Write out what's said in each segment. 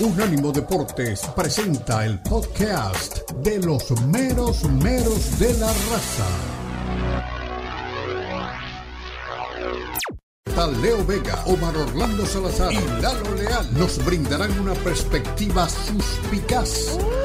Unánimo Deportes presenta el podcast de los meros meros de la raza. Leo Vega, Omar Orlando Salazar y Lalo Leal nos brindarán una perspectiva suspicaz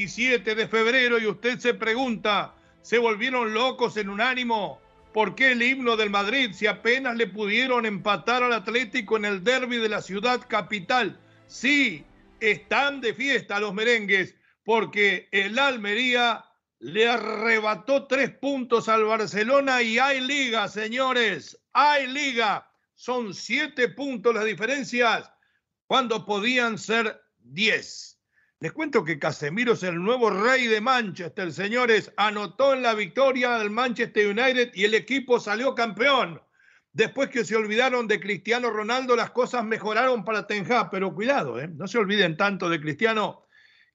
27 de febrero y usted se pregunta, ¿se volvieron locos en un ánimo? ¿Por qué el himno del Madrid si apenas le pudieron empatar al Atlético en el derby de la ciudad capital? Sí, están de fiesta los merengues porque el Almería le arrebató tres puntos al Barcelona y hay liga, señores, hay liga. Son siete puntos las diferencias cuando podían ser diez. Les cuento que Casemiro es el nuevo rey de Manchester, señores. Anotó en la victoria del Manchester United y el equipo salió campeón. Después que se olvidaron de Cristiano Ronaldo, las cosas mejoraron para Ten pero cuidado, ¿eh? no se olviden tanto de Cristiano,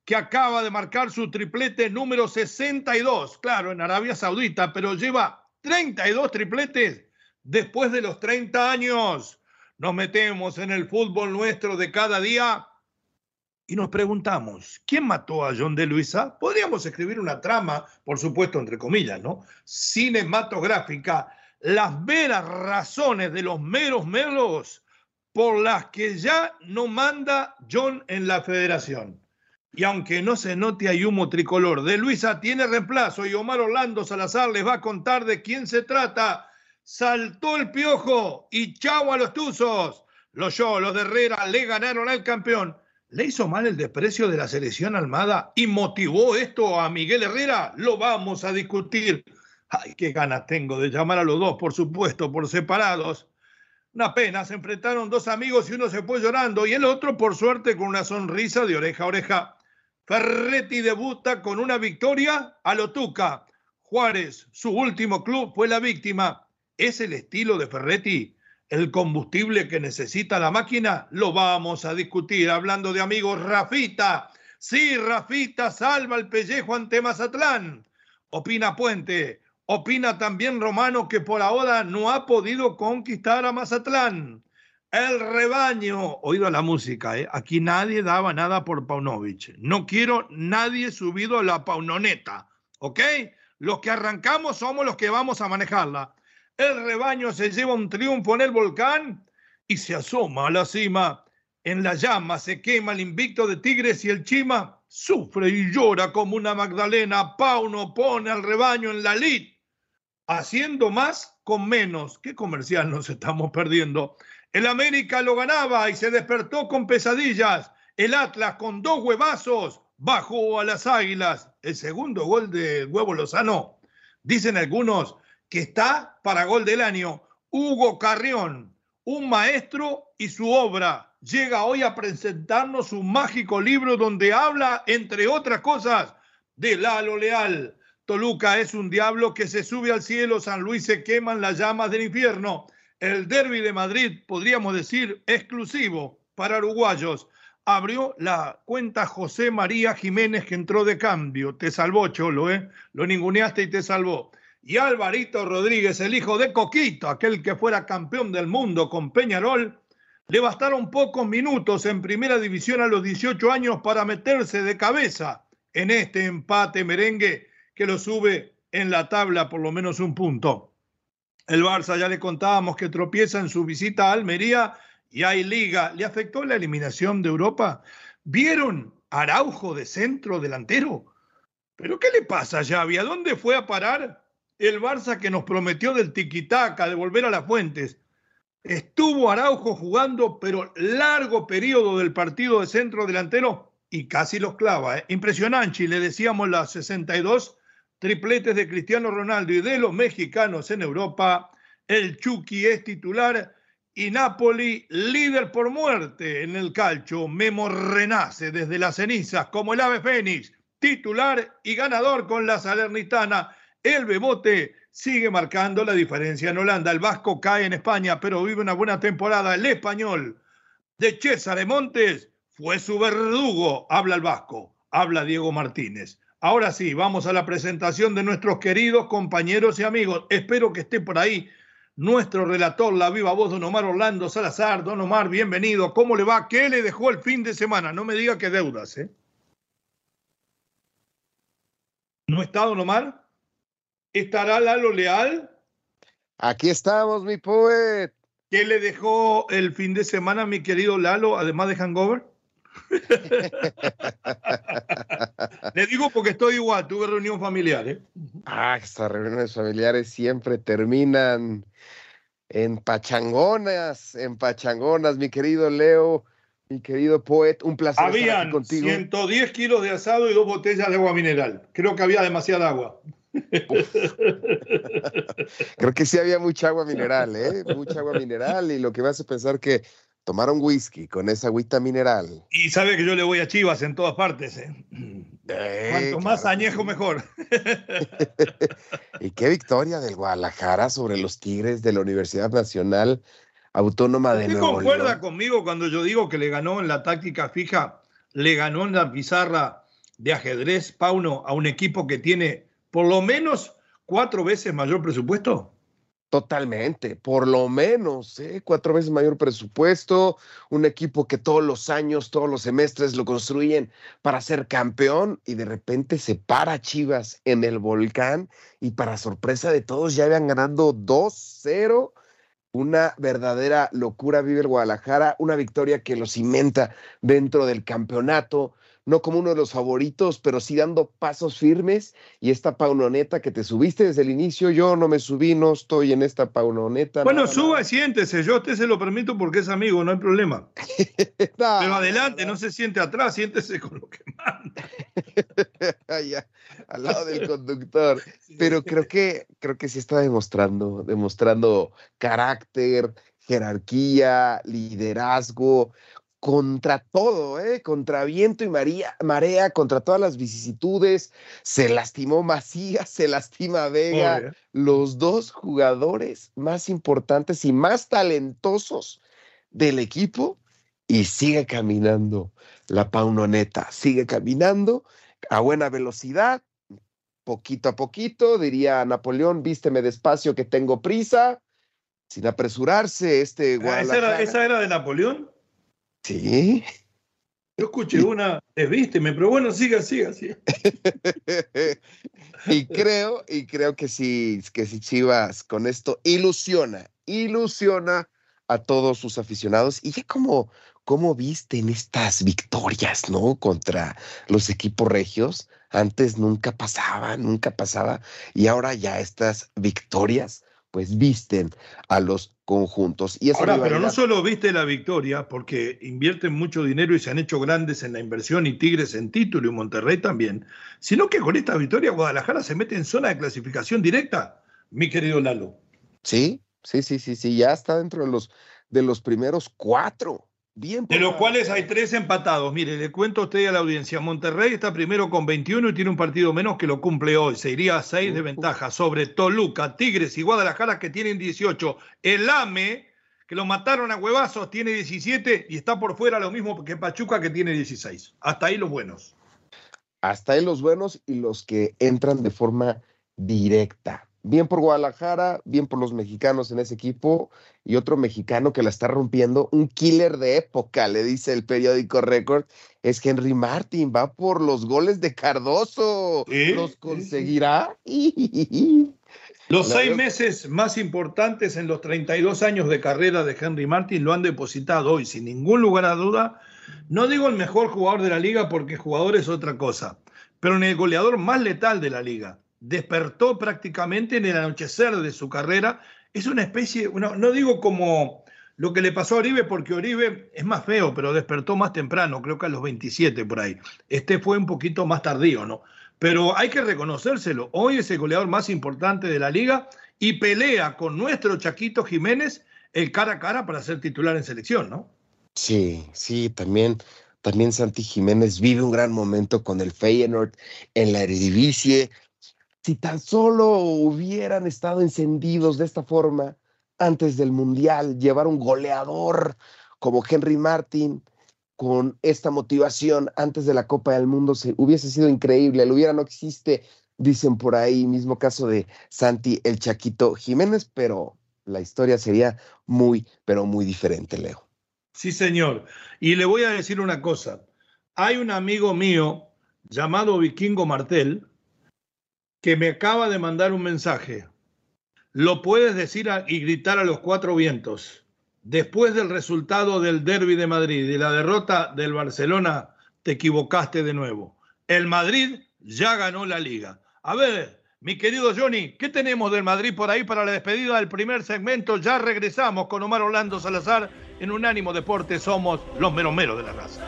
que acaba de marcar su triplete número 62, claro, en Arabia Saudita, pero lleva 32 tripletes después de los 30 años. Nos metemos en el fútbol nuestro de cada día y nos preguntamos, ¿quién mató a John de Luisa? Podríamos escribir una trama, por supuesto, entre comillas, ¿no? Cinematográfica, las veras razones de los meros meros por las que ya no manda John en la federación. Y aunque no se note hay humo tricolor, de Luisa tiene reemplazo y Omar Orlando Salazar les va a contar de quién se trata. Saltó el piojo y chau a los tuzos. Los yo, los de Herrera, le ganaron al campeón ¿Le hizo mal el desprecio de la selección Almada y motivó esto a Miguel Herrera? Lo vamos a discutir. Ay, qué ganas tengo de llamar a los dos, por supuesto, por separados. Una pena, se enfrentaron dos amigos y uno se fue llorando y el otro, por suerte, con una sonrisa de oreja a oreja. Ferretti debuta con una victoria a Lotuca. Juárez, su último club, fue la víctima. ¿Es el estilo de Ferretti? El combustible que necesita la máquina, lo vamos a discutir. Hablando de amigos, Rafita. Sí, Rafita salva el pellejo ante Mazatlán. Opina Puente. Opina también Romano que por ahora no ha podido conquistar a Mazatlán. El rebaño. Oído la música, ¿eh? Aquí nadie daba nada por Paunovic. No quiero nadie subido a la paunoneta. ¿Ok? Los que arrancamos somos los que vamos a manejarla. El rebaño se lleva un triunfo en el volcán y se asoma a la cima. En la llama se quema el invicto de Tigres y el Chima sufre y llora como una Magdalena. Pauno pone al rebaño en la lid, haciendo más con menos. ¿Qué comercial nos estamos perdiendo? El América lo ganaba y se despertó con pesadillas. El Atlas con dos huevazos bajó a las águilas. El segundo gol de Huevo Lozano. Dicen algunos que está para gol del año, Hugo Carrión, un maestro y su obra. Llega hoy a presentarnos un mágico libro donde habla, entre otras cosas, de Lalo Leal. Toluca es un diablo que se sube al cielo, San Luis se queman las llamas del infierno. El derby de Madrid, podríamos decir, exclusivo para uruguayos. Abrió la cuenta José María Jiménez que entró de cambio. Te salvó, Cholo, ¿eh? Lo ninguneaste y te salvó y Alvarito Rodríguez, el hijo de Coquito, aquel que fuera campeón del mundo con Peñarol, le bastaron pocos minutos en primera división a los 18 años para meterse de cabeza en este empate merengue que lo sube en la tabla por lo menos un punto. El Barça ya le contábamos que tropieza en su visita a Almería y hay liga. ¿Le afectó la eliminación de Europa? ¿Vieron Araujo de centro delantero? ¿Pero qué le pasa Xavi? ¿A dónde fue a parar el Barça que nos prometió del tiquitaca, de volver a las fuentes? Estuvo Araujo jugando, pero largo periodo del partido de centro delantero y casi los clava. ¿eh? Impresionante, le decíamos las 62 tripletes de Cristiano Ronaldo y de los mexicanos en Europa. El Chucky es titular y Napoli líder por muerte en el calcio. Memo renace desde las cenizas como el ave fénix, titular y ganador con la Salernitana. El Bebote sigue marcando la diferencia en Holanda. El Vasco cae en España, pero vive una buena temporada. El español de César Montes fue su verdugo. Habla el Vasco, habla Diego Martínez. Ahora sí, vamos a la presentación de nuestros queridos compañeros y amigos. Espero que esté por ahí nuestro relator, la viva voz, don Omar Orlando Salazar. Don Omar, bienvenido. ¿Cómo le va? ¿Qué le dejó el fin de semana? No me diga que deudas, ¿eh? ¿No está, don Omar? ¿Estará Lalo Leal? Aquí estamos, mi poet. ¿Qué le dejó el fin de semana, mi querido Lalo, además de Hangover? Le digo porque estoy igual, tuve reunión familiar. ¿eh? Ah, estas reuniones familiares siempre terminan en pachangonas, en pachangonas, mi querido Leo, mi querido poet, un placer Habían estar aquí contigo. 110 kilos de asado y dos botellas de agua mineral. Creo que había demasiada agua. Creo que sí había mucha agua mineral, ¿eh? Mucha agua mineral y lo que me hace pensar que tomaron whisky con esa agüita mineral. Y sabe que yo le voy a Chivas en todas partes. ¿eh? eh Cuanto más añejo, mejor. y qué victoria del Guadalajara sobre los Tigres de la Universidad Nacional Autónoma de Nuevo León. concuerda conmigo cuando yo digo que le ganó en la táctica fija, le ganó en la pizarra de ajedrez, Pauno, a un equipo que tiene por lo menos cuatro veces mayor presupuesto? Totalmente, por lo menos, ¿eh? cuatro veces mayor presupuesto, un equipo que todos los años, todos los semestres lo construyen para ser campeón y de repente se para Chivas en el volcán y para sorpresa de todos ya habían ganando 2-0. Una verdadera locura vive el Guadalajara, una victoria que lo cimenta dentro del campeonato, no como uno de los favoritos, pero sí dando pasos firmes. Y esta paunoneta que te subiste desde el inicio, yo no me subí, no estoy en esta paunoneta. Bueno, suba y siéntese, yo a usted se lo permito porque es amigo, no hay problema. pero adelante, no. se siente atrás, siéntese con lo que manda. Allá, al lado del conductor. Pero creo que, creo que sí está demostrando, demostrando carácter, jerarquía, liderazgo, contra todo, ¿eh? contra viento y María, marea, contra todas las vicisitudes. Se lastimó Macías, se lastima Vega, los dos jugadores más importantes y más talentosos del equipo. Y sigue caminando la Paunoneta, sigue caminando a buena velocidad, poquito a poquito, diría Napoleón, vísteme despacio que tengo prisa, sin apresurarse. Este ah, ¿Esa era de Napoleón? Sí. Yo escuché una, desvísteme, pero bueno, siga, siga, siga. y creo, y creo que si, que si Chivas con esto ilusiona, ilusiona a todos sus aficionados. Y ya como, como visten estas victorias, ¿no? Contra los equipos regios. Antes nunca pasaba, nunca pasaba. Y ahora ya estas victorias pues visten a los conjuntos. Y Ahora, pero no solo viste la victoria, porque invierten mucho dinero y se han hecho grandes en la inversión y Tigres en título y Monterrey también, sino que con esta victoria Guadalajara se mete en zona de clasificación directa, mi querido Lalo. Sí, sí, sí, sí, sí, ya está dentro de los, de los primeros cuatro de los cuales hay tres empatados. Mire, le cuento a usted a la audiencia. Monterrey está primero con 21 y tiene un partido menos que lo cumple hoy. Se iría a 6 de ventaja sobre Toluca, Tigres y Guadalajara que tienen 18. El AME, que lo mataron a huevazos, tiene 17 y está por fuera lo mismo que Pachuca que tiene 16. Hasta ahí los buenos. Hasta ahí los buenos y los que entran de forma directa bien por Guadalajara, bien por los mexicanos en ese equipo y otro mexicano que la está rompiendo, un killer de época, le dice el periódico Record, es Henry Martin, va por los goles de Cardoso, ¿los conseguirá? Los seis meses más importantes en los 32 años de carrera de Henry Martin lo han depositado hoy, sin ningún lugar a duda. No digo el mejor jugador de la liga porque jugador es otra cosa, pero en el goleador más letal de la liga. Despertó prácticamente en el anochecer de su carrera. Es una especie, no digo como lo que le pasó a Oribe, porque Oribe es más feo, pero despertó más temprano, creo que a los 27 por ahí. Este fue un poquito más tardío, ¿no? Pero hay que reconocérselo. Hoy es el goleador más importante de la liga y pelea con nuestro Chaquito Jiménez el cara a cara para ser titular en selección, ¿no? Sí, sí, también, también Santi Jiménez vive un gran momento con el Feyenoord en la Eredivisie. Si tan solo hubieran estado encendidos de esta forma antes del Mundial, llevar un goleador como Henry Martin con esta motivación antes de la Copa del Mundo se, hubiese sido increíble. El hubiera no existe, dicen por ahí, mismo caso de Santi el Chaquito Jiménez, pero la historia sería muy, pero muy diferente, Leo. Sí, señor. Y le voy a decir una cosa. Hay un amigo mío llamado Vikingo Martel que me acaba de mandar un mensaje. Lo puedes decir y gritar a los cuatro vientos. Después del resultado del derby de Madrid y la derrota del Barcelona, te equivocaste de nuevo. El Madrid ya ganó la liga. A ver, mi querido Johnny, ¿qué tenemos del Madrid por ahí para la despedida del primer segmento? Ya regresamos con Omar Orlando Salazar en Unánimo Deporte. Somos los meromeros de la raza.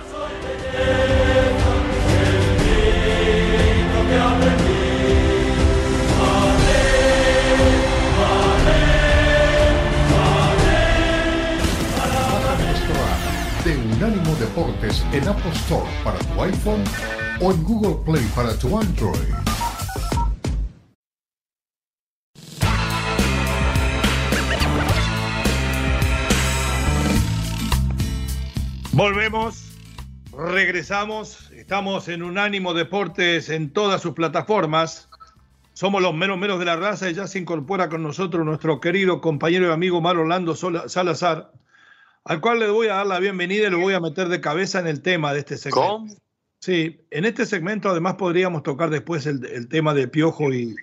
En Apple Store para tu iPhone o en Google Play para tu Android. Volvemos, regresamos, estamos en Unánimo Deportes en todas sus plataformas. Somos los menos menos de la raza y ya se incorpora con nosotros nuestro querido compañero y amigo Mar Orlando Salazar, al cual le voy a dar la bienvenida y lo voy a meter de cabeza en el tema de este segmento. ¿Cómo? Sí, en este segmento además podríamos tocar después el, tema de Piojo y,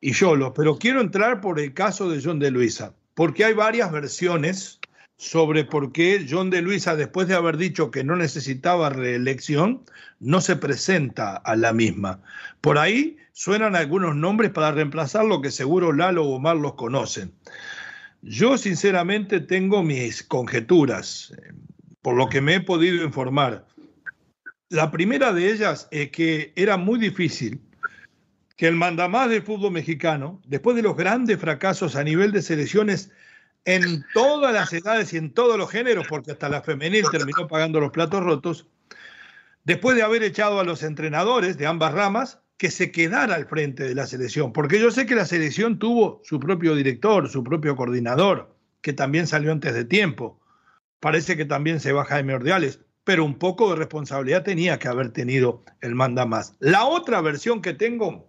y Yolo, pero quiero entrar por el caso de John de Luisa, porque hay varias versiones sobre por qué John de Luisa, después de haber dicho que no necesitaba reelección, no se presenta a la misma. Por ahí suenan algunos nombres para reemplazar lo que seguro Lalo o Omar los conocen. Yo sinceramente tengo mis conjeturas, eh, por lo que me he podido informar. La primera de ellas es que era muy difícil que el mandamás del fútbol mexicano, después de los grandes fracasos a nivel de selecciones en todas las edades y en todos los géneros, porque hasta la femenil terminó pagando los platos rotos, después de haber echado a los entrenadores de ambas ramas, que se quedara al frente de la selección, porque yo sé que la selección tuvo su propio director, su propio coordinador, que también salió antes de tiempo. Parece que también se va Jaime Ordiales, pero un poco de responsabilidad tenía que haber tenido el manda más. La otra versión que tengo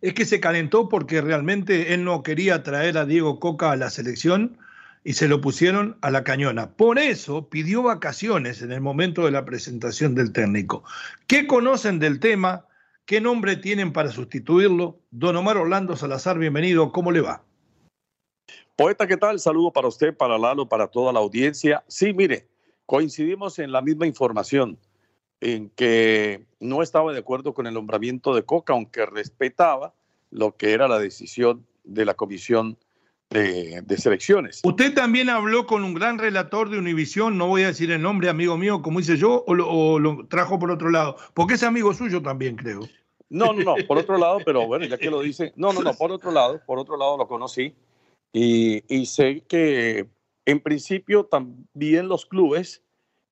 es que se calentó porque realmente él no quería traer a Diego Coca a la selección y se lo pusieron a la cañona. Por eso pidió vacaciones en el momento de la presentación del técnico. ¿Qué conocen del tema? ¿Qué nombre tienen para sustituirlo? Don Omar Orlando Salazar, bienvenido. ¿Cómo le va? Poeta, ¿qué tal? Saludo para usted, para Lalo, para toda la audiencia. Sí, mire, coincidimos en la misma información en que no estaba de acuerdo con el nombramiento de Coca, aunque respetaba lo que era la decisión de la comisión de, selecciones. Usted también habló con un gran relator de Univisión, no voy a decir el nombre, amigo mío, como hice yo, o lo, trajo por otro lado, porque es amigo suyo también, creo. No, no, no, por otro lado, pero bueno, ya que lo dice, no, no, no, por otro lado, por otro lado lo conocí y, y sé que en principio también los clubes,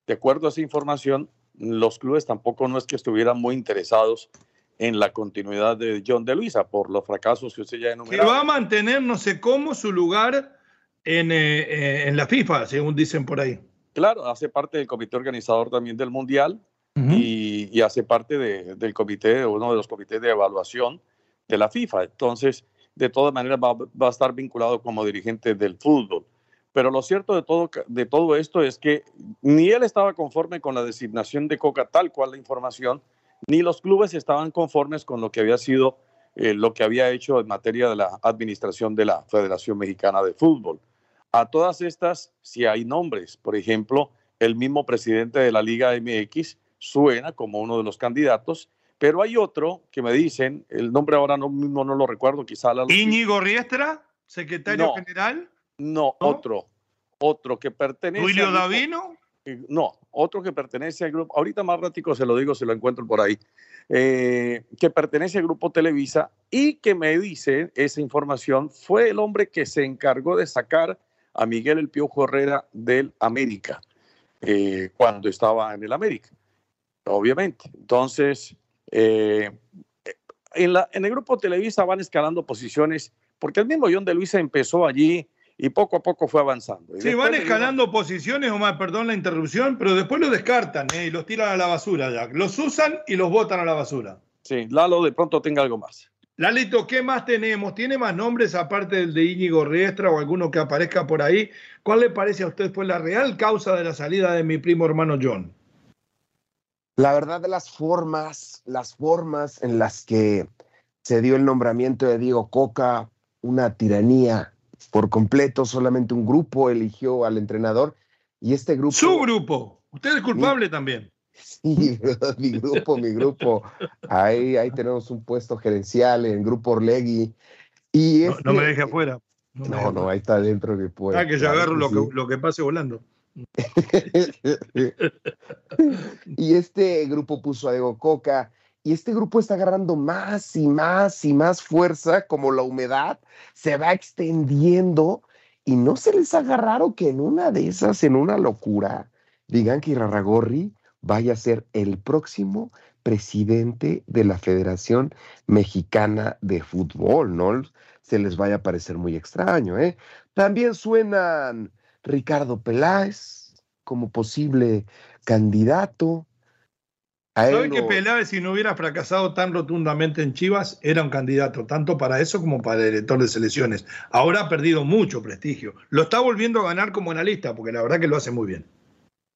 de acuerdo a esa información, los clubes tampoco no es que estuvieran muy interesados en la continuidad de John de Luisa por los fracasos que usted ya enumeró. Que va a mantener no sé cómo su lugar en, eh, eh, en la FIFA, según dicen por ahí. Claro, hace parte del comité organizador también del Mundial y, y, hace parte de, del comité, uno de los comités de evaluación de la FIFA. Entonces, de todas maneras, va, va a estar vinculado como dirigente del fútbol. Pero lo cierto de todo, de todo esto es que ni él estaba conforme con la designación de Coca, tal cual la información, ni los clubes estaban conformes con lo que había sido eh, lo que había hecho en materia de la administración de la Federación Mexicana de Fútbol. A todas estas, si hay nombres, por ejemplo, el mismo presidente de la Liga MX suena como uno de los candidatos, Pero hay otro que me dicen, el nombre ahora no, mismo no lo recuerdo, quizá la... Íñigo Riestra, secretario general. No, otro, otro que pertenece... ¿Julio Davino? No, otro que pertenece al grupo, ahorita más ratico se lo digo, se lo encuentro por ahí, eh, que pertenece al grupo Televisa y que me dice esa información fue el hombre que se encargó de sacar a Miguel El Piojo Herrera del América eh, cuando estaba en el América, obviamente. Entonces, eh, en, la, en el grupo Televisa van escalando posiciones, porque el mismo John de Luisa empezó allí y poco a poco fue avanzando. sí, van escalando posiciones, Omar, perdón la interrupción, pero después los descartan ¿eh? y los tiran a la basura ya. Los usan y los botan a la basura. Sí, Lalo de pronto tenga algo más. Lalito, ¿qué más tenemos? ¿Tiene más nombres aparte del de Íñigo Riestra o alguno que aparezca por ahí? ¿Cuál le parece a usted fue la real causa de la salida de mi primo hermano John? La verdad de las formas, las formas en las que se dio el nombramiento de Diego Coca, una tiranía por completo, solamente un grupo eligió al entrenador y este grupo... Su grupo, usted es culpable también. Sí, mi grupo, mi grupo. Ahí, ahí tenemos un puesto gerencial en Grupo Orlegui. Y no, me este deje afuera. No, no, ahí está dentro que puede. Ah, que yo agarro lo, que, lo que pase volando. y este grupo puso a Diego Coca y este grupo está agarrando más y más y más fuerza, como la humedad se va extendiendo y no se les haga que en una de esas, en una locura, digan que Irarragorri vaya a ser el próximo presidente de la Federación Mexicana de Fútbol, ¿no? Se les vaya a parecer muy extraño, ¿eh? También suenan Ricardo Peláez como posible candidato, ¿Saben que Peláez, si no hubiera fracasado tan rotundamente en Chivas, era un candidato tanto para eso como para director de selecciones? Ahora ha perdido mucho prestigio. Lo está volviendo a ganar como analista, porque la verdad que lo hace muy bien.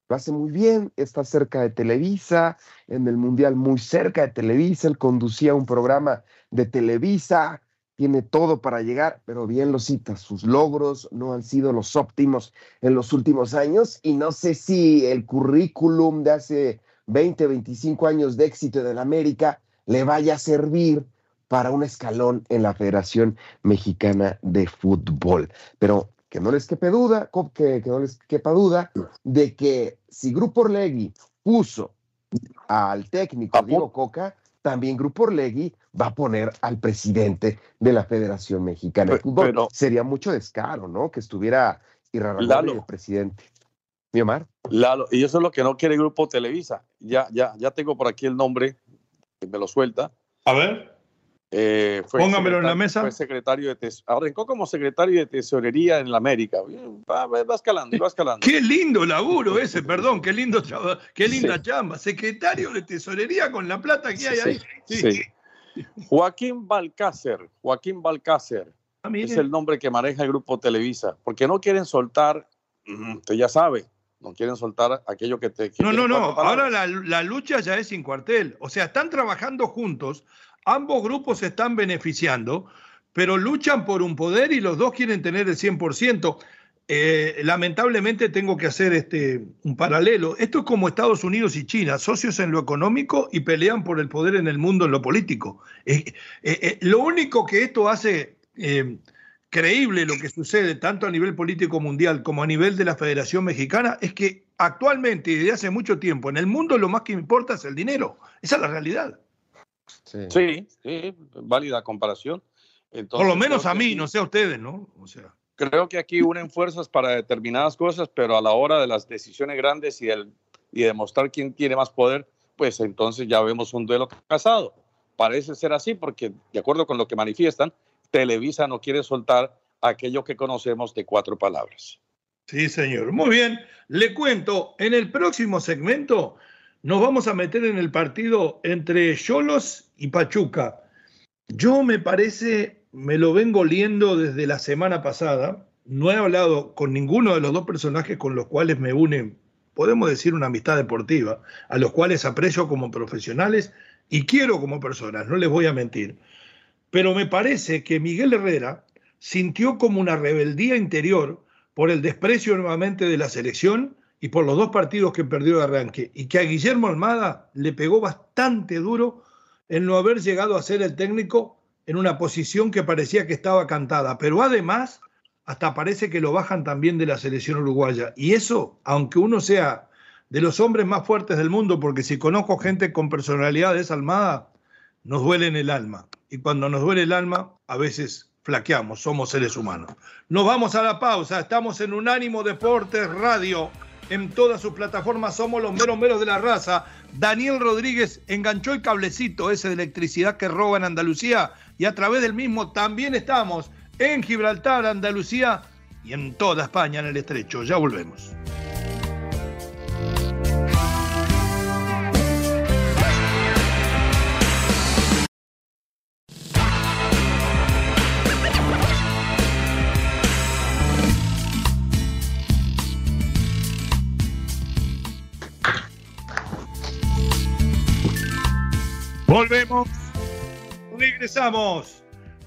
Lo hace muy bien, está cerca de Televisa, en el Mundial muy cerca de Televisa, él conducía un programa de Televisa, tiene todo para llegar, pero bien lo cita, sus logros no han sido los óptimos en los últimos años y no sé si el currículum de hace 20, 25 años de éxito la América le vaya a servir para un escalón en la Federación Mexicana de Fútbol. Pero que no les quepa duda, que, que no les quepa duda de que si Grupo Orlegui puso al técnico Diego Coca, también Grupo Orlegui va a poner al presidente de la Federación Mexicana de Fútbol. Sería mucho descaro, ¿no? Que estuviera irrelevante el presidente. Mi Omar. Lalo, y eso es lo que no quiere el Grupo Televisa. Ya, ya, ya tengo por aquí el nombre, me lo suelta. A ver. Eh, Póngamelo en la mesa. Fue secretario de arrancó como secretario de tesorería en la América. Va, va escalando, va escalando. qué lindo laburo ese, perdón, qué lindo qué linda chamba. Secretario de tesorería con la plata que hay ahí. Sí. Joaquín Balcácer, Joaquín Balcácer ah, es el nombre que maneja el grupo Televisa, porque no quieren soltar, usted ya sabe, no quieren soltar aquello que te... no, no, no, ahora la, la, lucha ya es sin cuartel. O sea, están trabajando juntos, ambos grupos se están beneficiando, pero luchan por un poder y los dos quieren tener el 100%. Eh, lamentablemente tengo que hacer este, un paralelo. Esto es como Estados Unidos y China, socios en lo económico y pelean por el poder en el mundo en lo político. Eh, eh, lo único que esto hace creíble lo que sucede tanto a nivel político mundial como a nivel de la Federación Mexicana es que actualmente y desde hace mucho tiempo en el mundo lo más que importa es el dinero. Esa es la realidad. Sí, sí, válida comparación. Por lo menos a mí, no sé a ustedes, ¿no? O sea. Creo que aquí unen fuerzas para determinadas cosas, pero a la hora de las decisiones grandes y, el, y demostrar quién tiene más poder, pues entonces ya vemos un duelo casado. Parece ser así porque, de acuerdo con lo que manifiestan, Televisa no quiere soltar aquello que conocemos de cuatro palabras. Sí, señor. Muy bien. Le cuento, en el próximo segmento nos vamos a meter en el partido entre Cholos y Pachuca. Yo me parece, me lo vengo liendo desde la semana pasada. No he hablado con ninguno de los dos personajes con los cuales me une, podemos decir, una amistad deportiva, a los cuales aprecio como profesionales y quiero como personas, no les voy a mentir. Pero me parece que Miguel Herrera sintió como una rebeldía interior por el desprecio nuevamente de la selección y por los dos partidos que perdió de arranque, y que a Guillermo Almada le pegó bastante duro el no haber llegado a ser el técnico en una posición que parecía que estaba cantada, pero además hasta parece que lo bajan también de la selección uruguaya. Y eso, aunque uno sea de los hombres más fuertes del mundo, porque si conozco gente con personalidad desalmada, nos duele en el alma. Y cuando nos duele el alma, a veces flaqueamos, somos seres humanos. Nos vamos a la pausa, estamos en Unánimo Deportes Radio. En todas sus plataformas somos los meros meros de la raza. Daniel Rodríguez enganchó el cablecito ese de electricidad que roba en Andalucía y a través del mismo también estamos en Gibraltar, Andalucía y en toda España en el estrecho. Ya volvemos. Regresamos.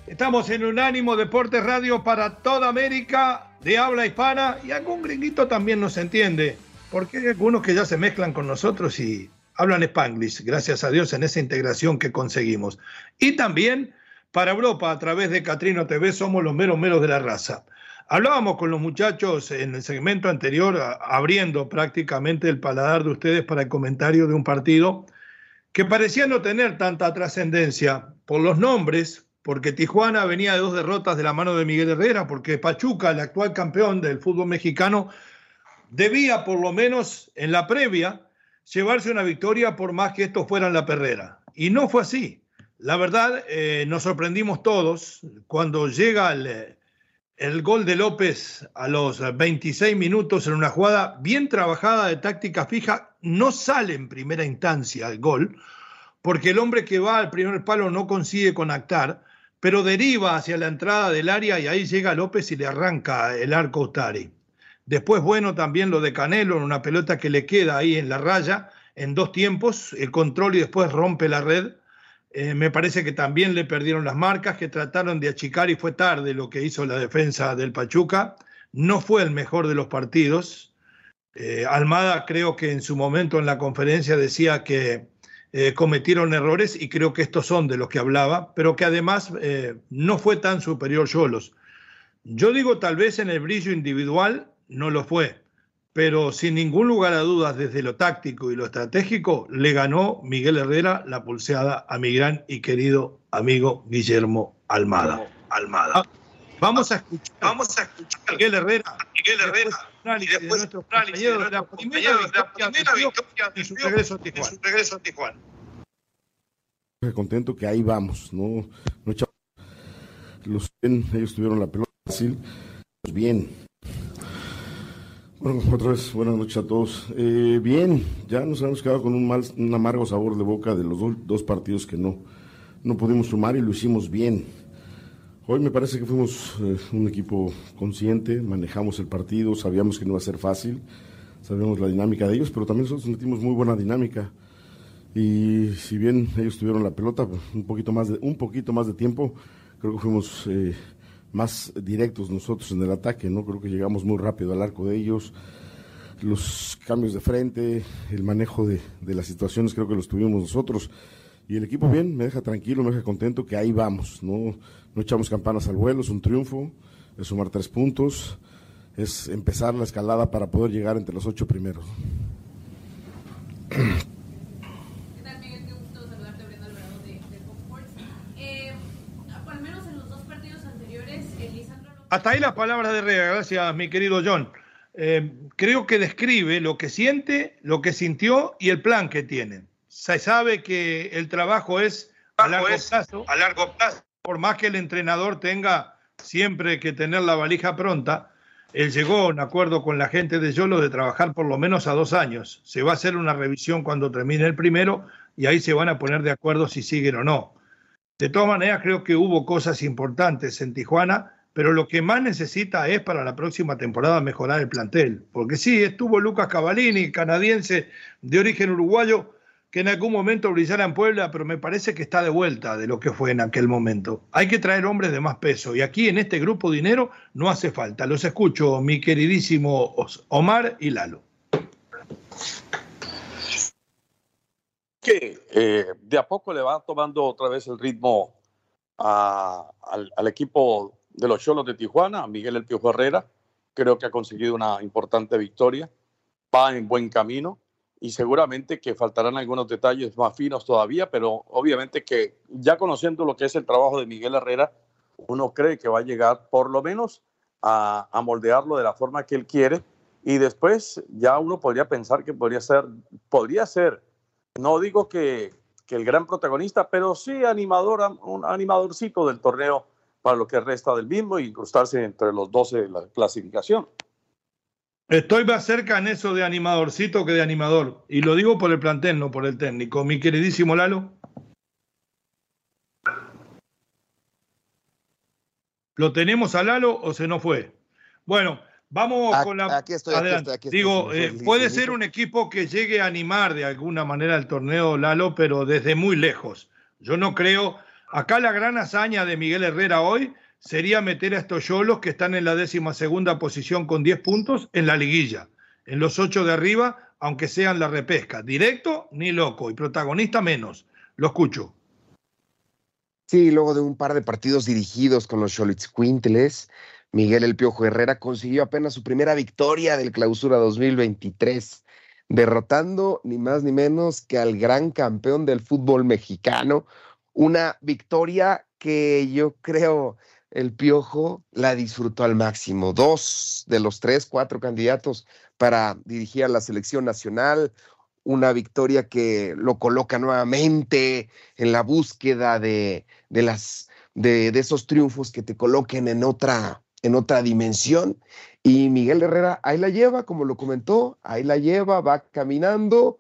Estamos en Unánimo Deportes Radio para toda América de habla hispana y algún gringuito también nos entiende, porque hay algunos que ya se mezclan con nosotros y hablan spanglish, gracias a Dios en esa integración que conseguimos. Y también para Europa, a través de Catrino TV, somos los meros meros de la raza. Hablábamos con los muchachos en el segmento anterior, abriendo prácticamente el paladar de ustedes para el comentario de un partido que parecía no tener tanta trascendencia por los nombres, porque Tijuana venía de dos derrotas de la mano de Miguel Herrera, porque Pachuca, el actual campeón del fútbol mexicano, debía por lo menos en la previa llevarse una victoria por más que esto fuera en la perrera. Y no fue así. La verdad, eh, nos sorprendimos todos cuando llega el, el gol de López a los 26 minutos en una jugada bien trabajada de táctica fija, no sale en primera instancia el gol, porque el hombre que va al primer palo no consigue conectar, pero deriva hacia la entrada del área y ahí llega López y le arranca el arco Utari. Después, bueno, también lo de Canelo en una pelota que le queda ahí en la raya, en dos tiempos, el control y después rompe la red eh, me parece que también le perdieron las marcas, que trataron de achicar y fue tarde lo que hizo la defensa del Pachuca. No fue el mejor de los partidos. Eh, Almada creo que en su momento en la conferencia decía que eh, cometieron errores y creo que estos son de los que hablaba, pero que además no fue tan superior Yolos. Yo digo tal vez en el brillo individual no lo fue, pero sin ningún lugar a dudas, desde lo táctico y lo estratégico, le ganó Miguel Herrera la pulseada a mi gran y querido amigo Guillermo Almada. Almada. Vamos a escuchar, vamos a escuchar a Miguel Herrera, Miguel Herrera, y después nuestro compañero de la primera victoria de su regreso a Tijuana. Su regreso a Tijuana. Contento que ahí vamos, no, no los ellos tuvieron la pelota fácil, pues bien, bueno, otra vez, buenas noches a todos. Eh, bien, ya nos hemos quedado con un, mal, un amargo sabor de boca de los dos partidos que no, no pudimos sumar y lo hicimos bien. Hoy me parece que fuimos eh, un equipo consciente, manejamos el partido, sabíamos que no iba a ser fácil, sabíamos la dinámica de ellos, pero también nosotros metimos muy buena dinámica. Y si bien ellos tuvieron la pelota un poquito más de, un poquito más de tiempo, creo que fuimos eh, más directos nosotros en el ataque, ¿no? Creo que llegamos muy rápido al arco de ellos. Los cambios de frente, el manejo de, las situaciones, creo que los tuvimos nosotros. Y el equipo bien, me deja tranquilo, me deja contento que ahí vamos, ¿no? No echamos campanas al vuelo, es un triunfo, es sumar tres puntos, es empezar la escalada para poder llegar entre los ocho primeros. Hasta ahí las palabras de Herrera, gracias mi querido John. Eh, creo que describe lo que siente, lo que sintió y el plan que tiene. Se sabe que el trabajo es a largo, plazo, a largo plazo, por más que el entrenador tenga siempre que tener la valija pronta, él llegó a un acuerdo con la gente de Yolo de trabajar por lo menos a dos años. Se va a hacer una revisión cuando termine el primero y ahí se van a poner de acuerdo si siguen o no. De todas maneras, creo que hubo cosas importantes en Tijuana pero lo que más necesita es para la próxima temporada mejorar el plantel. Porque sí, estuvo Lucas Cavalini, canadiense de origen uruguayo, que en algún momento brillara en Puebla, pero me parece que está de vuelta de lo que fue en aquel momento. Hay que traer hombres de más peso y aquí en este grupo dinero no hace falta. Los escucho, mi queridísimo Omar y Lalo. que eh, de a poco le va tomando otra vez el ritmo al, equipo de los Cholos de Tijuana, a Miguel El Piojo Herrera. Creo que ha conseguido una importante victoria, va en buen camino y seguramente que faltarán algunos detalles más finos todavía, pero obviamente que ya conociendo lo que es el trabajo de Miguel Herrera, uno cree que va a llegar por lo menos a, moldearlo de la forma que él quiere y después ya uno podría pensar que podría ser, podría ser, no digo que, que el gran protagonista, pero sí animador, un animadorcito del torneo para lo que resta del mismo y incrustarse entre los 12 de la clasificación. Estoy más cerca en eso de animadorcito que de animador. Y lo digo por el plantel, no por el técnico. Mi queridísimo Lalo. ¿Lo tenemos a Lalo o se nos fue? Bueno, vamos con la. Aquí estoy, aquí Digo, eh, puede ser un equipo que llegue a animar de alguna manera el torneo, Lalo, pero desde muy lejos. Yo no creo Acá la gran hazaña de Miguel Herrera hoy sería meter a estos yolos que están en la décima segunda posición con 10 puntos en la liguilla, en los ocho de arriba, aunque sean la repesca. Directo ni loco y protagonista menos. Lo escucho. Sí, luego de un par de partidos dirigidos con los Quintles, Miguel El Piojo Herrera consiguió apenas su primera victoria del Clausura 2023, derrotando ni más ni menos que al gran campeón del fútbol mexicano, una victoria que yo creo el Piojo la disfrutó al máximo. Dos de los tres, cuatro candidatos para dirigir a la selección nacional. Una victoria que lo coloca nuevamente en la búsqueda de, de las, de, esos triunfos que te coloquen en otra, en otra dimensión. Y Miguel Herrera ahí la lleva, como lo comentó, ahí la lleva, va caminando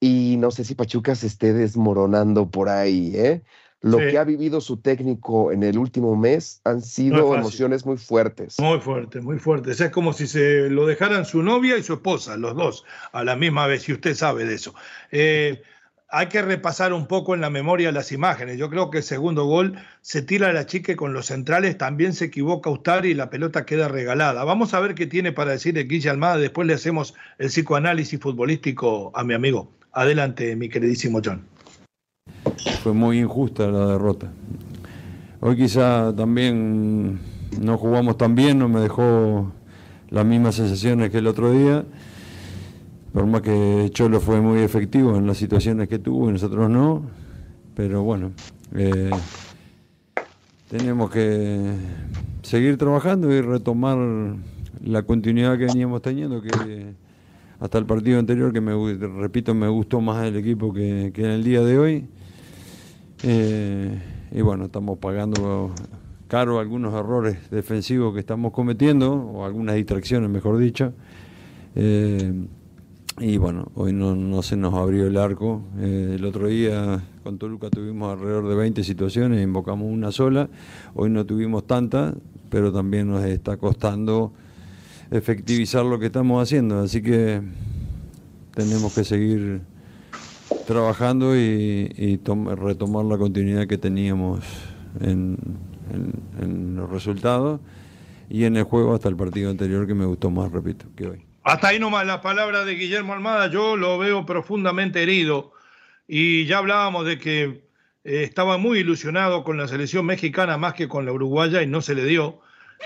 y no sé si Pachuca se esté desmoronando por ahí, ¿eh? Lo que ha vivido su técnico en el último mes han sido emociones muy fuertes. Muy fuertes, muy fuertes. Es como si se lo dejaran su novia y su esposa, los dos, a la misma vez, y usted sabe de eso. Eh, hay que repasar un poco en la memoria las imágenes. Yo creo que el segundo gol se tira a la chique con los centrales, también se equivoca Ustari y la pelota queda regalada. Vamos a ver qué tiene para decir el Guille Almada, después le hacemos el psicoanálisis futbolístico a mi amigo. Adelante, mi queridísimo John. Fue muy injusta la derrota. Hoy quizá también no jugamos tan bien, no me dejó las mismas sensaciones que el otro día. Por más que Cholo fue muy efectivo en las situaciones que tuvo y nosotros no. Pero bueno, eh, teníamos que seguir trabajando y retomar la continuidad que veníamos teniendo, que hasta el partido anterior, que me repito, me gustó más el equipo que, en el día de hoy. Eh, y bueno, estamos pagando caro algunos errores defensivos que estamos cometiendo, o algunas distracciones, mejor dicho. Eh, y bueno, hoy no, se nos abrió el arco. Eh, el otro día con Toluca tuvimos alrededor de 20 situaciones, invocamos una sola. Hoy no tuvimos tantas, pero también nos está costando efectivizar lo que estamos haciendo. Así que tenemos que seguir trabajando y, retomar la continuidad que teníamos en, los resultados y en el juego hasta el partido anterior que me gustó más, repito, que hoy. Hasta ahí nomás la palabra de Guillermo Almada, yo lo veo profundamente herido y ya hablábamos de que eh, estaba muy ilusionado con la selección mexicana más que con la uruguaya y no se le dio.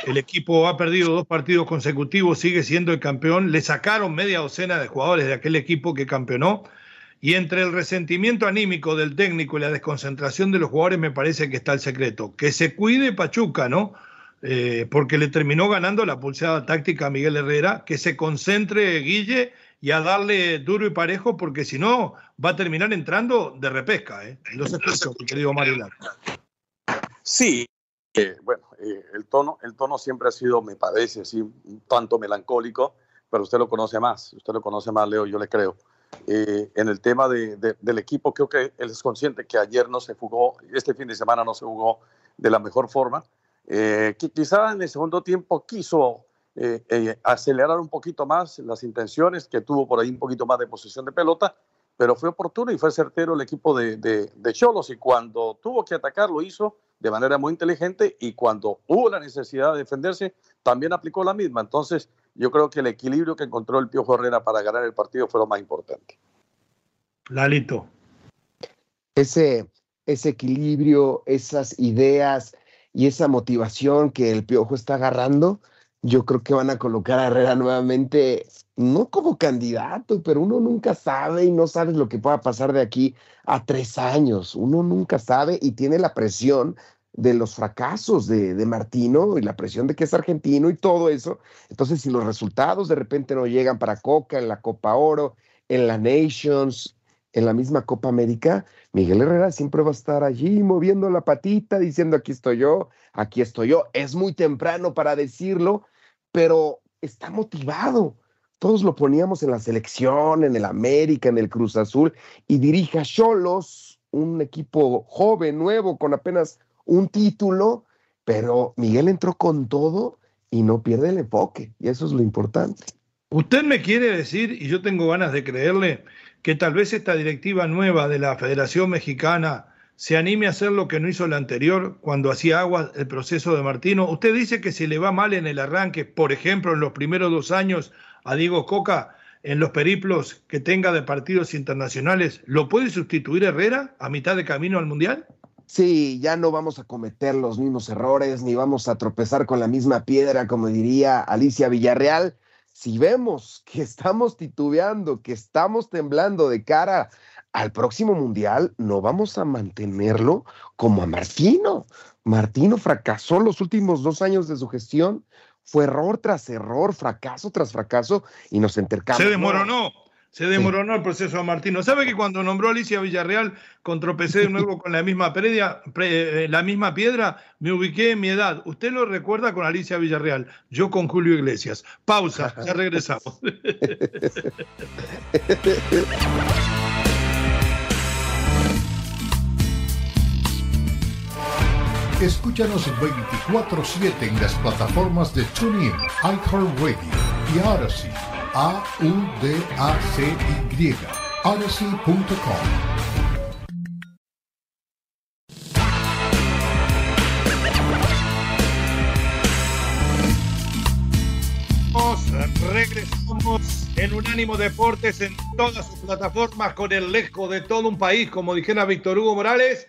El equipo ha perdido dos partidos consecutivos, sigue siendo el campeón. Le sacaron media docena de jugadores de aquel equipo que campeonó. Y entre el resentimiento anímico del técnico y la desconcentración de los jugadores me parece que está el secreto. Que se cuide Pachuca, ¿no? Eh, porque le terminó ganando la pulseada táctica a Miguel Herrera. Que se concentre Guille y a darle duro y parejo, porque si no va a terminar entrando de repesca. ¿eh? Escucho, mi querido Mario Sí, bueno, eh, el, tono, el tono siempre ha sido, me parece, así, un tanto melancólico, pero usted lo conoce más, usted lo conoce más, Leo, yo le creo. Eh, en el tema de, del equipo, creo que él es consciente que ayer no se jugó, este fin de semana no se jugó de la mejor forma, eh, quizá en el segundo tiempo quiso acelerar un poquito más las intenciones, que tuvo por ahí un poquito más de posesión de pelota, pero fue oportuno y fue certero el equipo de, de Cholos y cuando tuvo que atacar lo hizo de manera muy inteligente y cuando hubo la necesidad de defenderse, también aplicó la misma. Entonces, yo creo que el equilibrio que encontró el Piojo Herrera para ganar el partido fue lo más importante. Lalito. ese, ese equilibrio, esas ideas y esa motivación que el Piojo está agarrando, yo creo que van a colocar a Herrera nuevamente, no como candidato, pero uno nunca sabe y no sabes lo que pueda pasar de aquí a tres años. Uno nunca sabe y tiene la presión de los fracasos de, de, Martino y la presión de que es argentino y todo eso. Entonces, si los resultados de repente no llegan para Coca en la Copa Oro, en la Nations, en la misma Copa América, Miguel Herrera siempre va a estar allí moviendo la patita, diciendo aquí estoy yo, aquí estoy yo. Es muy temprano para decirlo, pero está motivado. Todos lo poníamos en la selección, en el América, en el Cruz Azul, y dirige a Cholos, un equipo joven, nuevo, con apenas un título, pero Miguel entró con todo y no pierde el enfoque, y eso es lo importante. Usted me quiere decir, y yo tengo ganas de creerle, que tal vez esta directiva nueva de la Federación Mexicana se anime a hacer lo que no hizo la anterior cuando hacía agua el proceso de Martino. Usted dice que si le va mal en el arranque, por ejemplo, en los primeros dos años a Diego Coca, en los periplos que tenga de partidos internacionales, ¿lo puede sustituir Herrera a mitad de camino al Mundial? Sí, ya no vamos a cometer los mismos errores, ni vamos a tropezar con la misma piedra, como diría Alicia Villarreal si vemos que estamos titubeando, que estamos temblando de cara al próximo mundial, no vamos a mantenerlo como a Martino. Martino fracasó los últimos dos años de su gestión, fue error tras error, fracaso tras fracaso, y nos intercambiamos. Se desmoronó. Se demoró el proceso a Martino. ¿Sabe que cuando nombró a Alicia Villarreal, contropecé de nuevo con la misma, predia, eh, la misma piedra? Me ubiqué en mi edad. Usted lo recuerda con Alicia Villarreal, yo con Julio Iglesias. Pausa, ya regresamos. Escúchanos 24-7 en las plataformas de TuneIn, iHeartRadio y Odyssey a-U-D-A-C-Y. Odyssey.com. regresamos en Unánimo Deportes en todas sus plataformas con el lejo de todo un país, como dijera Víctor Hugo Morales.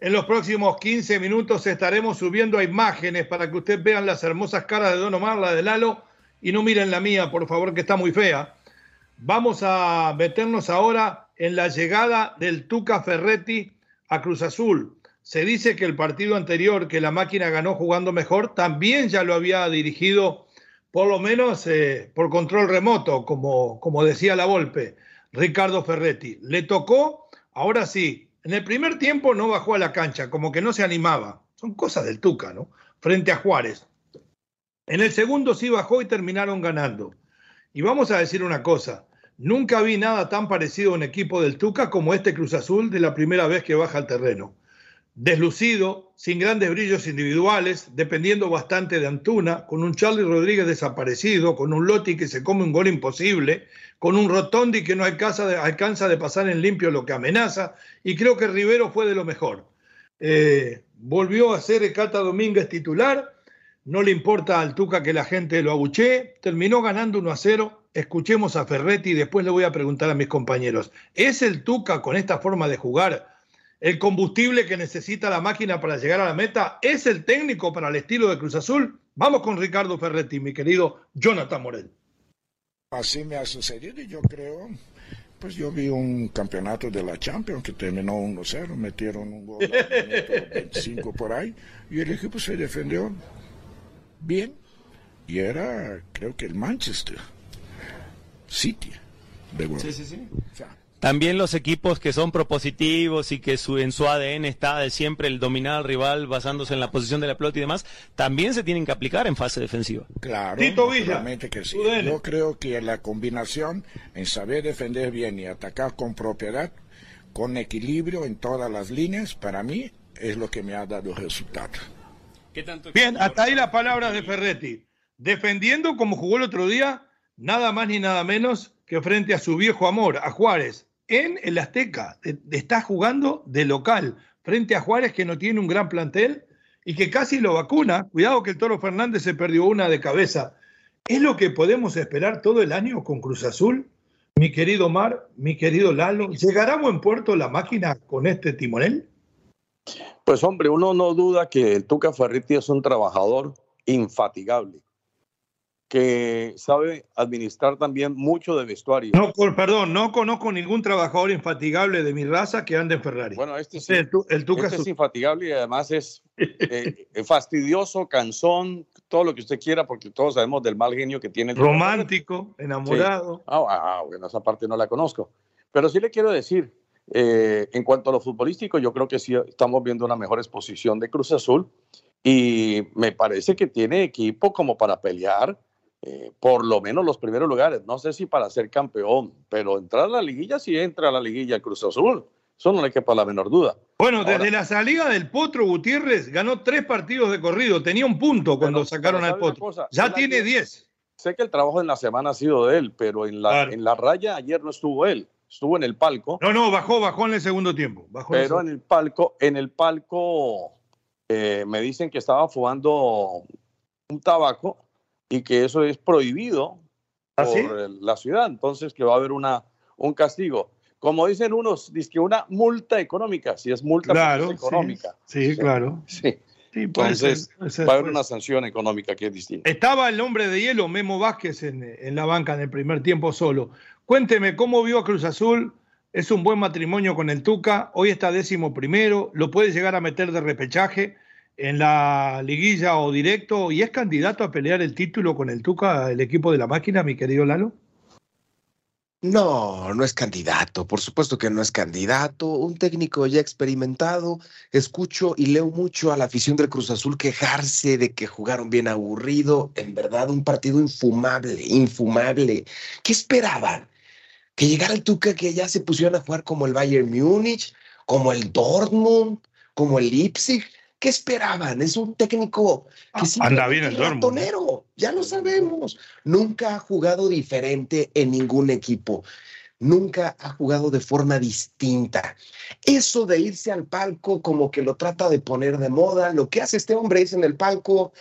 En los próximos 15 minutos estaremos subiendo imágenes para que ustedes vean las hermosas caras de Don Omar, la de Lalo y no miren la mía, por favor, que está muy fea. Vamos a meternos ahora en la llegada del Tuca Ferretti a Cruz Azul. Se dice que el partido anterior que la máquina ganó jugando mejor también ya lo había dirigido, por lo menos eh, por control remoto, como, como decía la Volpe, Ricardo Ferretti. Le tocó, ahora sí, en el primer tiempo no bajó a la cancha, como que no se animaba. Son cosas del Tuca, ¿no? Frente a Juárez. En el segundo sí bajó y terminaron ganando. Y vamos a decir una cosa, nunca vi nada tan parecido a un equipo del Tuca como este Cruz Azul de la primera vez que baja al terreno. Deslucido, sin grandes brillos individuales, dependiendo bastante de Antuna, con un Charlie Rodríguez desaparecido, con un Lotti que se come un gol imposible, con un Rotondi que no alcanza de, pasar en limpio lo que amenaza, y creo que Rivero fue de lo mejor. Eh, volvió a ser Cata Domínguez titular, no le importa al Tuca que la gente lo abuchee, terminó ganando 1 a 0. Escuchemos a Ferretti y después le voy a preguntar a mis compañeros, ¿es el Tuca con esta forma de jugar el combustible que necesita la máquina para llegar a la meta? ¿Es el técnico para el estilo de Cruz Azul? Vamos con Ricardo Ferretti, mi querido Jonathan Morel. Así me ha sucedido y yo creo pues yo vi un campeonato de la Champions que terminó 1-0, metieron un gol a 25 por ahí y el equipo se defendió bien y era creo que el Manchester City de Sí, sí, sí. también los equipos que son propositivos y que su, en su ADN está de siempre el dominar al rival basándose en la posición de la pelota y demás, también se tienen que aplicar en fase defensiva. Claro, que sí. Yo creo que la combinación en saber defender bien y atacar con propiedad, con equilibrio en todas las líneas, para mí es lo que me ha dado resultado. Bien, hasta ahí las palabras de Ferretti. Defendiendo como jugó el otro día, nada más ni nada menos que frente a su viejo amor, a Juárez, en el Azteca. Está jugando de local, frente a Juárez que no tiene un gran plantel y que casi lo vacuna. Cuidado que el Toro Fernández se perdió una de cabeza. ¿Es lo que podemos esperar todo el año con Cruz Azul? Mi querido Mar, mi querido Lalo, ¿llegará a buen puerto la máquina con este timonel? Pues hombre, uno no duda que el Tuca Ferretti es un trabajador infatigable que sabe administrar también mucho de vestuario. No, perdón, no conozco ningún trabajador infatigable de mi raza que ande en Ferrari. Bueno, este, sí, el, este es infatigable y además es eh, fastidioso, cansón, todo lo que usted quiera, porque todos sabemos del mal genio que tiene. El Romántico, enamorado. Ah, ah, bueno, esa parte no la conozco. Pero sí le quiero decir, eh, en cuanto a lo futbolístico, yo creo que sí estamos viendo una mejor exposición de Cruz Azul y me parece que tiene equipo como para pelear eh, por lo menos los primeros lugares. No sé si para ser campeón, pero entrar a la liguilla sí entra a la liguilla Cruz Azul. Eso no le quepa la menor duda. Bueno, desde la salida del Potro Gutiérrez ganó tres partidos de corrido. Tenía un punto cuando sacaron al Potro. ya tiene diez. Sé que el trabajo en la semana ha sido de él, pero en la, en la raya ayer no estuvo él. Estuvo en el palco. No, no, bajó, bajó en el segundo tiempo. pero en el palco, en el palco eh, me dicen que estaba fumando un tabaco y que eso es prohibido ¿Ah, por la ciudad, entonces que va a haber una, un castigo. Como dicen unos, dice que una multa económica, si es multa pues económica. Sí, claro. Sí. Entonces va a haber una sanción económica que es distinta. Estaba el hombre de hielo, Memo Vázquez, en, en, la banca en el primer tiempo solo. Cuénteme, ¿cómo vio a Cruz Azul? Es un buen matrimonio con el Tuca, hoy está décimo primero, lo puede llegar a meter de repechaje en la liguilla o directo y es candidato a pelear el título con el Tuca, el equipo de la máquina, mi querido Lalo? No, no es candidato, por supuesto que no es candidato. Un técnico ya experimentado. Escucho y leo mucho a la afición del Cruz Azul quejarse de que jugaron bien aburrido. En verdad, un partido infumable, infumable. ¿Qué esperaban? Que llegara el Tuca, que ya se pusieron a jugar como el Bayern Múnich, como el Dortmund, como el Leipzig. ¿Qué esperaban? Es un técnico que ah, anda bien el ratonero, ya lo sabemos. Nunca ha jugado diferente en ningún equipo. Nunca ha jugado de forma distinta. Eso de irse al palco como que lo trata de poner de moda, lo que hace este hombre es en el palco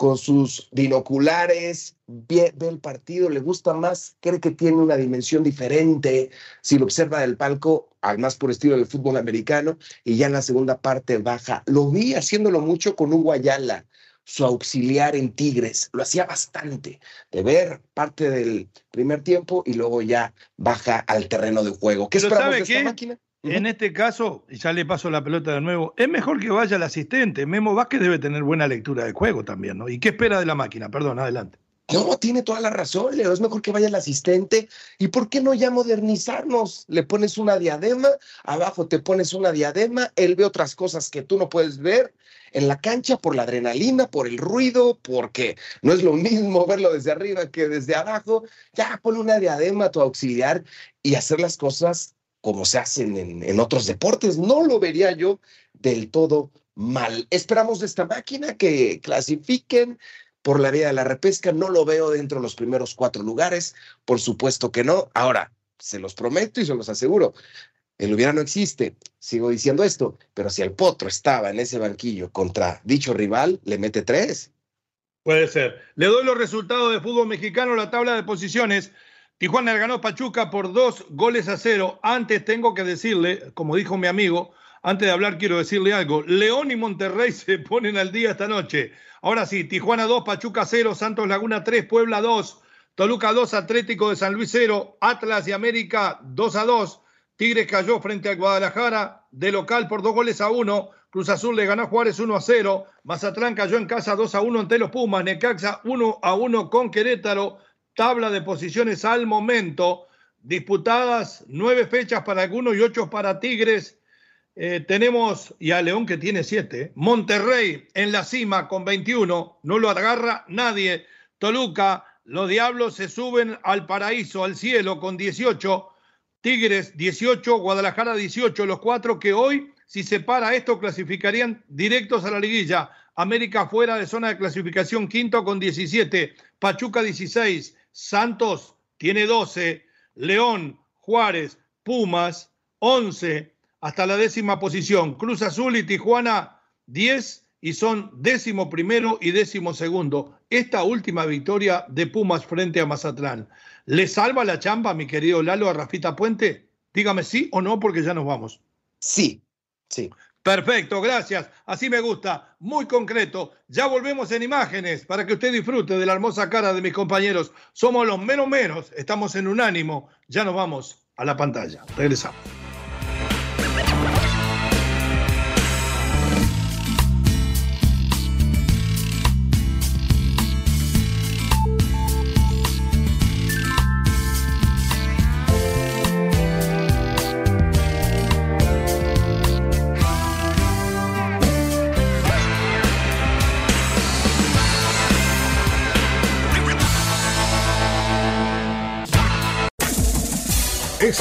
con sus binoculares, ve, el partido, le gusta más, cree que tiene una dimensión diferente si lo observa del palco, al más por estilo del fútbol americano, y ya en la segunda parte baja. Lo vi haciéndolo mucho con un Ayala, su auxiliar en Tigres, lo hacía bastante, de ver parte del primer tiempo y luego ya baja al terreno de juego. ¿Qué esperamos de esta máquina? En este caso, ya le paso la pelota de nuevo, es mejor que vaya el asistente. Memo Vázquez debe tener buena lectura de juego también, ¿no? ¿Y qué espera de la máquina? Perdón, adelante. No, tiene toda la razón, Leo. Es mejor que vaya el asistente. ¿Y por qué no ya modernizarnos? Le pones una diadema, abajo te pones una diadema, él ve otras cosas que tú no puedes ver en la cancha por la adrenalina, por el ruido, porque no es lo mismo verlo desde arriba que desde abajo. Ya pone una diadema a tu auxiliar y hacer las cosas como se hacen en, otros deportes. No lo vería yo del todo mal. Esperamos de esta máquina que clasifiquen por la vía de la repesca. No lo veo dentro de los primeros cuatro lugares. Por supuesto que no. Ahora, se los prometo y se los aseguro. El hubiera no existe. Sigo diciendo esto, pero si el Potro estaba en ese banquillo contra dicho rival, le mete tres. Puede ser. Le doy los resultados de fútbol mexicano, la tabla de posiciones. Tijuana ganó Pachuca por dos goles a cero. Antes tengo que decirle, como dijo mi amigo, antes de hablar quiero decirle algo. León y Monterrey se ponen al día esta noche. Ahora sí, Tijuana 2, Pachuca 0, Santos Laguna 3, Puebla 2, Toluca 2, Atlético de San Luis 0, Atlas y América 2 a 2. Tigres cayó frente al Guadalajara de local por dos goles a uno. Cruz Azul le ganó a Juárez 1 a 0. Mazatlán cayó en casa 2 a 1 ante los Pumas. Necaxa 1 a 1 con Querétaro tabla de posiciones al momento, disputadas nueve fechas para algunos y ocho para Tigres. Eh, tenemos, y a León que tiene siete, Monterrey en la cima con 21, no lo agarra nadie. Toluca, los Diablos se suben al paraíso, al cielo con 18. Tigres 18, Guadalajara 18, los cuatro que hoy, si se para esto, clasificarían directos a la liguilla. América fuera de zona de clasificación, quinto con 17, Pachuca 16, Santos tiene 12, León, Juárez, Pumas 11 hasta la décima posición, Cruz Azul y Tijuana 10 y son décimo primero y décimo segundo. Esta última victoria de Pumas frente a Mazatlán. ¿Le salva la chamba, mi querido Lalo, a Rafita Puente? Dígame sí o no, porque ya nos vamos. Sí, sí. Perfecto, gracias. Así me gusta, muy concreto. Ya volvemos en imágenes para que usted disfrute de la hermosa cara de mis compañeros. Somos los menos menos, estamos en unánimo. Ya nos vamos a la pantalla. Regresamos.